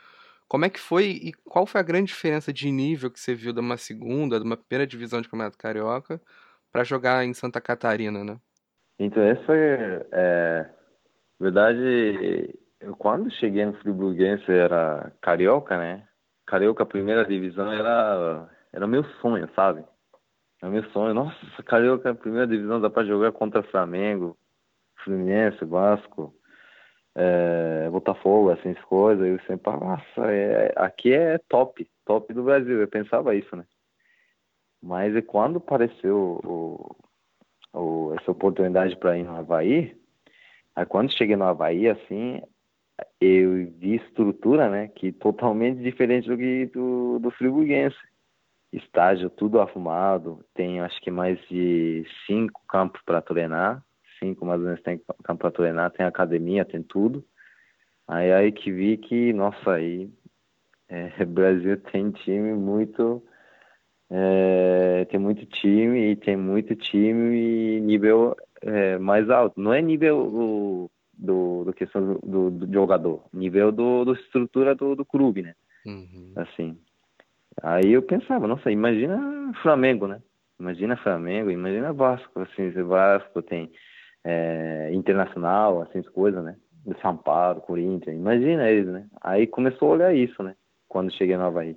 Como é que foi e qual foi a grande diferença de nível que você viu de uma segunda, de uma primeira divisão de Campeonato Carioca para jogar em Santa Catarina, né? Então essa é, é verdade. Eu quando cheguei no Friburguense era carioca, né? Carioca primeira divisão era era meu sonho, sabe? É meu sonho. Nossa, Carioca, primeira divisão, dá pra jogar contra Flamengo, Fluminense, Vasco, é, Botafogo, assim, as coisas. Eu sempre, nossa, é, aqui é top, top do Brasil. Eu pensava isso, né? Mas e quando apareceu o, o, essa oportunidade para ir no Havaí, aí quando cheguei no Havaí, assim, eu vi estrutura, né, que totalmente diferente do que do, do Friburguense estágio tudo arrumado, tem acho que mais de cinco campos para treinar, cinco mais ou menos tem campo para treinar, tem academia, tem tudo. Aí aí que vi que, nossa, aí é, Brasil tem time muito, é, tem muito time e tem muito time e nível é, mais alto. Não é nível do, do, do questão do, do, jogador, nível do, do estrutura do, do clube, né? Uhum. Assim. Aí eu pensava, nossa, imagina Flamengo, né? Imagina Flamengo, imagina Vasco, assim, Vasco tem é, Internacional, assim, as coisas, né? De São Paulo, Corinthians, imagina eles, né? Aí começou a olhar isso, né? Quando cheguei no Havaí.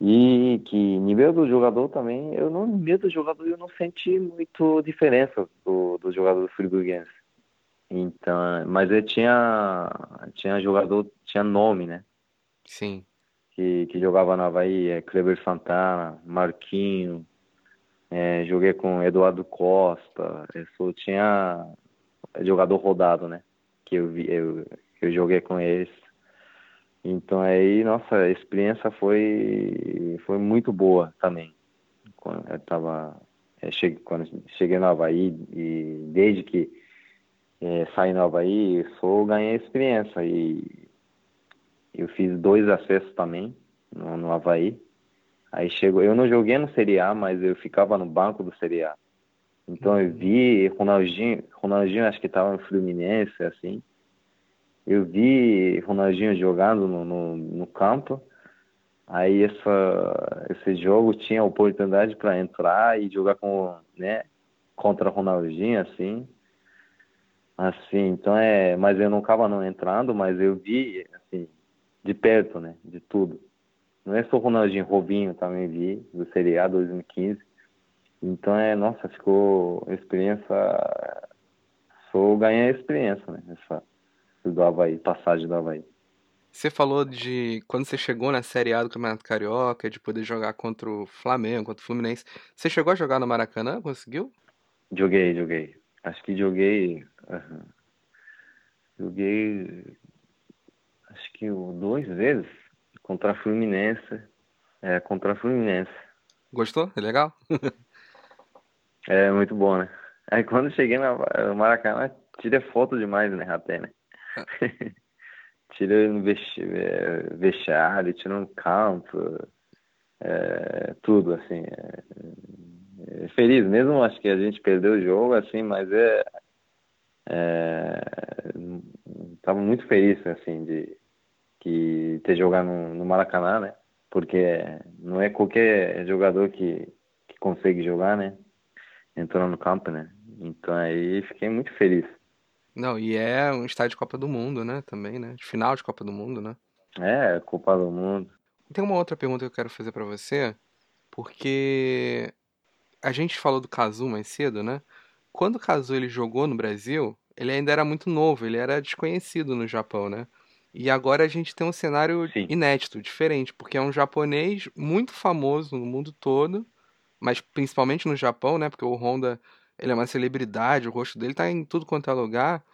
E que nível do jogador também, eu não, nível do jogador eu não senti muito diferença do, do jogador do Friburguense. Então, mas eu tinha, tinha jogador, tinha nome, né? Sim que, que jogava no Havaí, é Kleber Santana, Marquinho, é, joguei com Eduardo Costa, eu só tinha jogador rodado, né? Que eu, vi, eu, eu joguei com eles. Então aí, nossa, a experiência foi, foi muito boa também. Quando eu tava, é, cheguei, quando cheguei no Havaí e desde que é, saí no Havaí, só ganhei experiência e eu fiz dois acessos também no, no Havaí. Aí chegou, eu não joguei no Série A, mas eu ficava no banco do Série A. Então eu vi Ronaldinho, Ronaldinho acho que estava no Fluminense, assim. Eu vi Ronaldinho jogando no, no, no campo. Aí essa, esse jogo tinha oportunidade para entrar e jogar com, né, contra Ronaldinho, assim. Assim, então é, mas eu não estava não entrando, mas eu vi, assim, de perto, né? De tudo. Não é só o Ronaldinho, Robinho também vi, do Série A 2015. Então é, nossa, ficou experiência. Só ganhei experiência, né? Essa do Havaí, passagem do Havaí. Você falou de quando você chegou na Série A do Campeonato Carioca, de poder jogar contra o Flamengo, contra o Fluminense. Você chegou a jogar no Maracanã? Conseguiu? Joguei, joguei. Acho que joguei. Uhum. Joguei acho que duas vezes contra a Fluminense. É, contra a Fluminense. Gostou? É legal? é muito bom, né? Aí quando cheguei no Maracanã, tirei foto demais, né, até, né? tirei no vestiário, tirei no campo, é, tudo, assim. É, é, feliz, mesmo acho que a gente perdeu o jogo, assim, mas é, é tava muito feliz, assim, de que ter jogado no, no Maracanã, né? Porque não é qualquer jogador que, que consegue jogar, né? Entrando no campo, né? Então aí fiquei muito feliz. Não, e é um estádio de Copa do Mundo, né? Também, né? De final de Copa do Mundo, né? É, Copa do Mundo. Tem uma outra pergunta que eu quero fazer para você, porque a gente falou do Kazu mais cedo, né? Quando o Kazu ele jogou no Brasil, ele ainda era muito novo, ele era desconhecido no Japão, né? E agora a gente tem um cenário Sim. inédito, diferente, porque é um japonês muito famoso no mundo todo, mas principalmente no Japão, né? Porque o Honda ele é uma celebridade, o rosto dele tá em tudo quanto é lugar.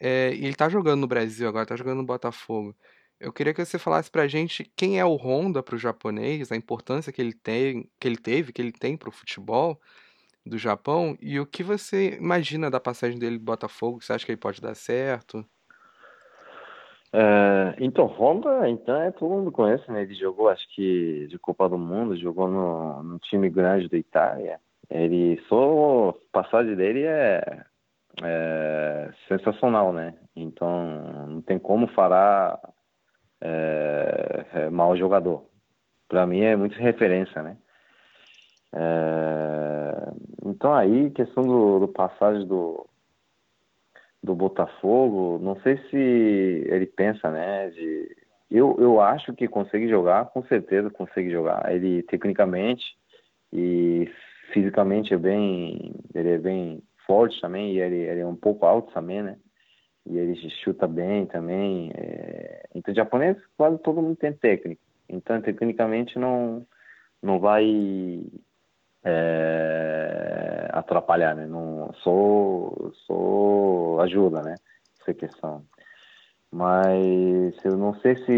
É, e ele tá jogando no Brasil agora, tá jogando no Botafogo. Eu queria que você falasse pra gente quem é o Honda pro japonês, a importância que ele tem, que ele teve, que ele tem pro futebol do Japão e o que você imagina da passagem dele do Botafogo? Você acha que ele pode dar certo? É, então, Honda, então, é, todo mundo conhece, né? Ele jogou, acho que, de Copa do Mundo, jogou no, no time grande da Itália. Ele, só a passagem dele é, é sensacional, né? Então, não tem como falar é, é, mau jogador. Para mim é muito referência, né? É, então aí, questão do, do, passagem do, do Botafogo, não sei se ele pensa, né? De, eu, eu acho que consegue jogar, com certeza consegue jogar. Ele tecnicamente e fisicamente é bem, ele é bem forte também e ele, ele é um pouco alto também, né? E ele chuta bem também. É... Então, japonês quase todo mundo tem técnica. Então, tecnicamente não não vai é, atrapalhar, né? Não, só, só ajuda, né? Essa questão. Mas eu não sei se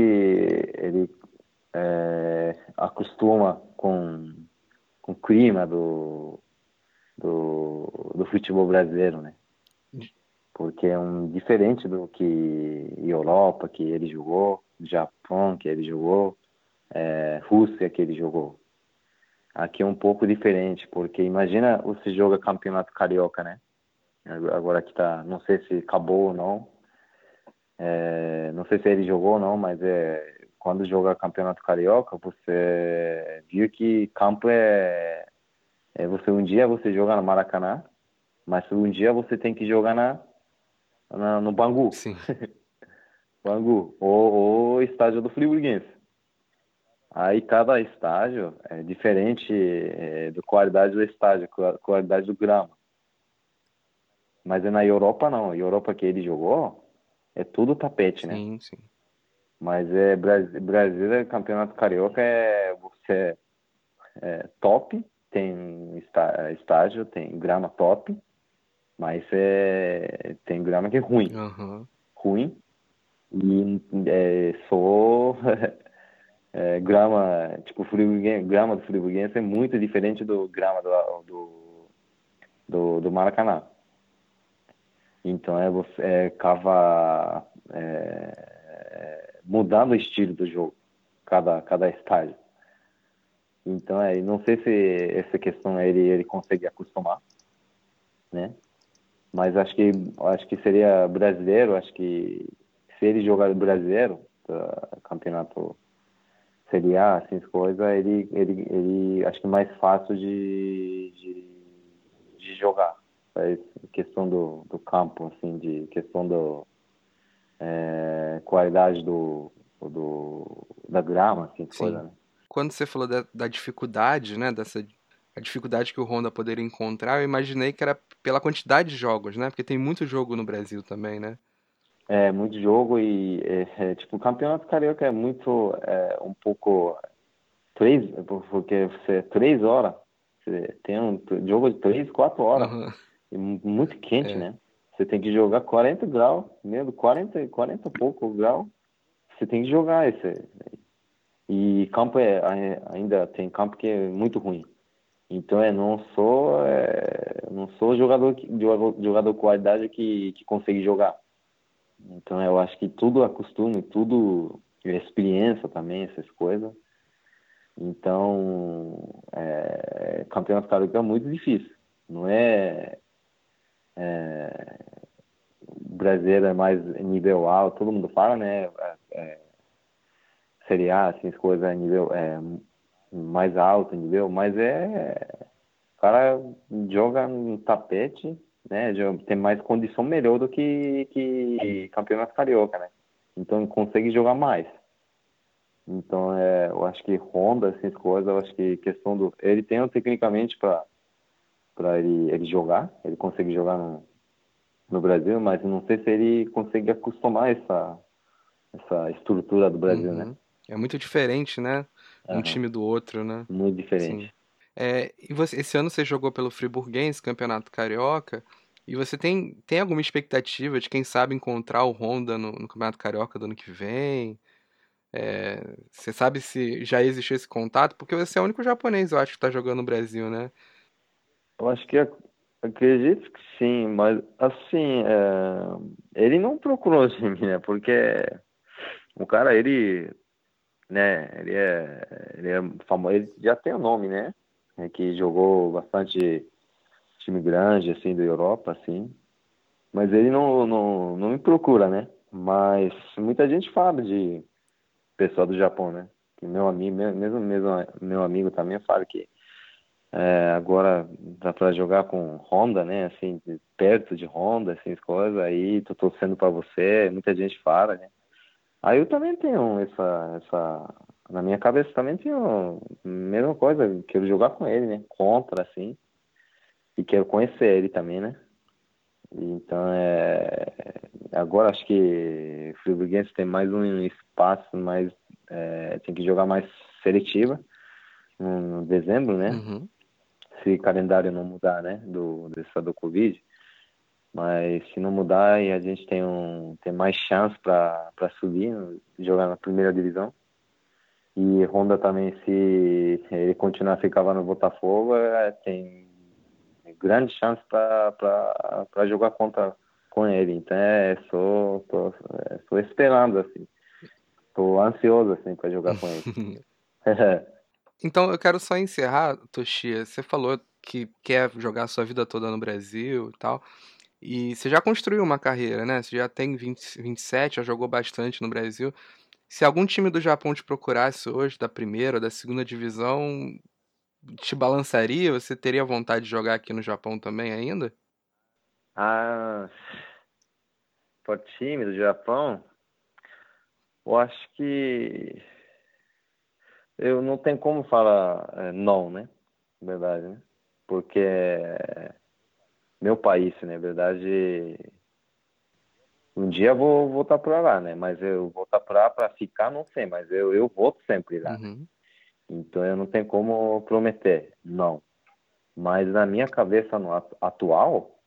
ele é, acostuma com, com o clima do, do, do futebol brasileiro, né? Porque é um diferente do que Europa que ele jogou, Japão que ele jogou, é, Rússia que ele jogou. Aqui é um pouco diferente, porque imagina você joga campeonato carioca, né? Agora que tá, não sei se acabou ou não. É, não sei se ele jogou ou não, mas é, quando joga campeonato carioca, você viu que campo é, é você um dia você joga no Maracanã, mas um dia você tem que jogar na, na no Bangu. Sim. Bangu ou, ou estádio do Friburguense. Aí cada estágio é diferente é, da qualidade do estágio, qualidade do grama. Mas é na Europa não. A Europa que ele jogou é tudo tapete, né? Sim, sim. Mas é Brasil, Brasil é campeonato carioca é você é top, tem estágio, tem grama top, mas é tem grama que é ruim, uhum. ruim e é, só é, grama, tipo, grama do friburguense é muito diferente do grama do, do, do, do Maracanã. Então é você é, cava é, mudando o estilo do jogo, cada, cada estágio. Então é, não sei se essa questão ele, ele consegue acostumar, né? Mas acho que acho que seria brasileiro, acho que se ele jogar brasileiro, campeonato Série A, assim, coisas, ele, ele, ele acho que é mais fácil de, de, de jogar. É questão do, do campo, assim, de questão do é, qualidade do, do, da grama, assim, Sim. coisa, né? Quando você falou da, da dificuldade, né, dessa a dificuldade que o Honda poderia encontrar, eu imaginei que era pela quantidade de jogos, né? Porque tem muito jogo no Brasil também, né? É, muito jogo e, é, é, tipo, o campeonato carioca é muito, é, um pouco, três, porque você, três horas, você tem um jogo de três, quatro horas, Uhum. e muito quente, É. né? Você tem que jogar 40 graus, mesmo 40, 40 e pouco grau, você tem que jogar esse. E campo é, ainda tem campo que é muito ruim. Então é não sou é, não sou jogador jogador, jogador de qualidade que, que consegue jogar. Então eu acho que tudo é costume, tudo experiência também, essas coisas. Então, é, campeonato carioca é muito difícil. Não é, é o brasileiro é mais nível alto, todo mundo fala, né? É, é, Série A, assim, as coisas é nível é, mais alto nível, mas é o cara joga no tapete né, tem mais condição melhor do que, que campeonato carioca, né? Então consegue jogar mais. Então é, eu acho que Honda, essas coisas, eu acho que questão do ele tem tecnicamente para ele, ele jogar, ele consegue jogar no, no Brasil, mas não sei se ele consegue acostumar essa essa estrutura do Brasil, Uhum. né? É muito diferente, né? Um Aham. time do outro, né? Muito diferente. Sim. É, e você, esse ano você jogou pelo Friburguense, Campeonato Carioca, e você tem, tem alguma expectativa de quem sabe encontrar o Honda no, no Campeonato Carioca do ano que vem? É, você sabe se já existiu esse contato? Porque você é o único japonês, eu acho, que está jogando no Brasil, né? Eu acho que acredito que sim, mas assim, é, ele não procurou de mim, né? Porque o cara, ele, né? Ele é, ele é famoso, ele já tem o nome, né? É que jogou bastante time grande, assim, da Europa, assim. Mas ele não, não, não me procura, né? Mas muita gente fala de pessoal do Japão, né? Que meu amigo, mesmo, mesmo meu amigo também fala que é, agora dá para jogar com Honda, né? Assim, perto de Honda, assim, as coisas. Aí tô torcendo para você. Muita gente fala, né? Aí eu também tenho essa, essa na minha cabeça também tenho a mesma coisa. Quero jogar com ele, né? Contra, assim. E quero conhecer ele também, né? Então, é, agora acho que o Friburguense tem mais um espaço, mais, é, tem que jogar mais seletiva no dezembro, né? Uhum. Se o calendário não mudar, né? Do, dessa do Covid. Mas se não mudar, a gente tem, um, tem mais chance para subir, jogar na primeira divisão. E Honda também, se ele continuar a ficar lá no Botafogo, é, tem grande chance para jogar contra com ele. Então, é, sou, tô, é, tô esperando, assim. Tô ansioso, assim, para jogar com ele. então, eu quero só encerrar, Toshia. Você falou que quer jogar sua vida toda no Brasil e tal. E você já construiu uma carreira, né? Você já tem 20, 27, já jogou bastante no Brasil. Se algum time do Japão te procurasse hoje, da primeira ou da segunda divisão, te balançaria? Você teria vontade de jogar aqui no Japão também ainda? Ah, por time do Japão, eu acho que eu não tenho como falar é, não, né? Verdade, né? Porque meu país, né? Verdade, um dia eu vou voltar para lá, né? Mas eu voltar para lá para ficar, não sei, mas eu, eu volto sempre lá. Uhum. Então eu não tenho como prometer, não. Mas na minha cabeça no atual,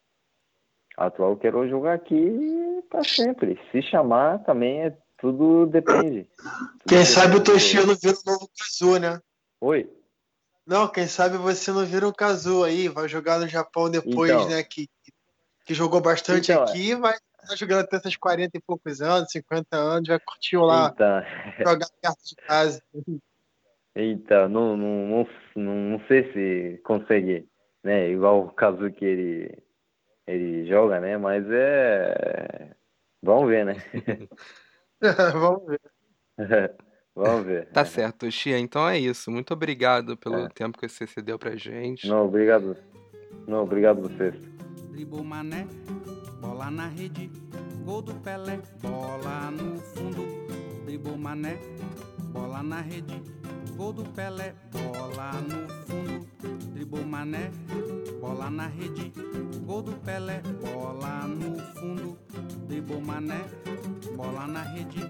atual eu quero jogar aqui para sempre. Se chamar também é tudo depende. Tudo quem depende. sabe o Toshio não vira um novo Kazu, né? Oi. Não, quem sabe você não vira um Kazu aí, vai jogar no Japão depois, então, né? Que, que jogou bastante então, aqui, vai estar jogando até esses 40 e poucos anos, 50 anos, vai curtir lá, então, jogar perto de casa. Eita, não, não, não, não, sei se consegue, né? Igual o caso que ele, ele joga, né? Mas é. Vamos ver, né? Vamos ver. Vamos ver. Tá certo, Xia. Então é isso. Muito obrigado pelo é. tempo que você cedeu pra gente. Não, obrigado. Não, obrigado vocês. Dribou Mané, bola na rede, gol do Pelé, bola no fundo. Dribou Mané, bola na rede Gol do Pelé, bola no fundo, dribou Mané, bola na rede. Gol do Pelé, bola no fundo, dribou Mané, bola na rede.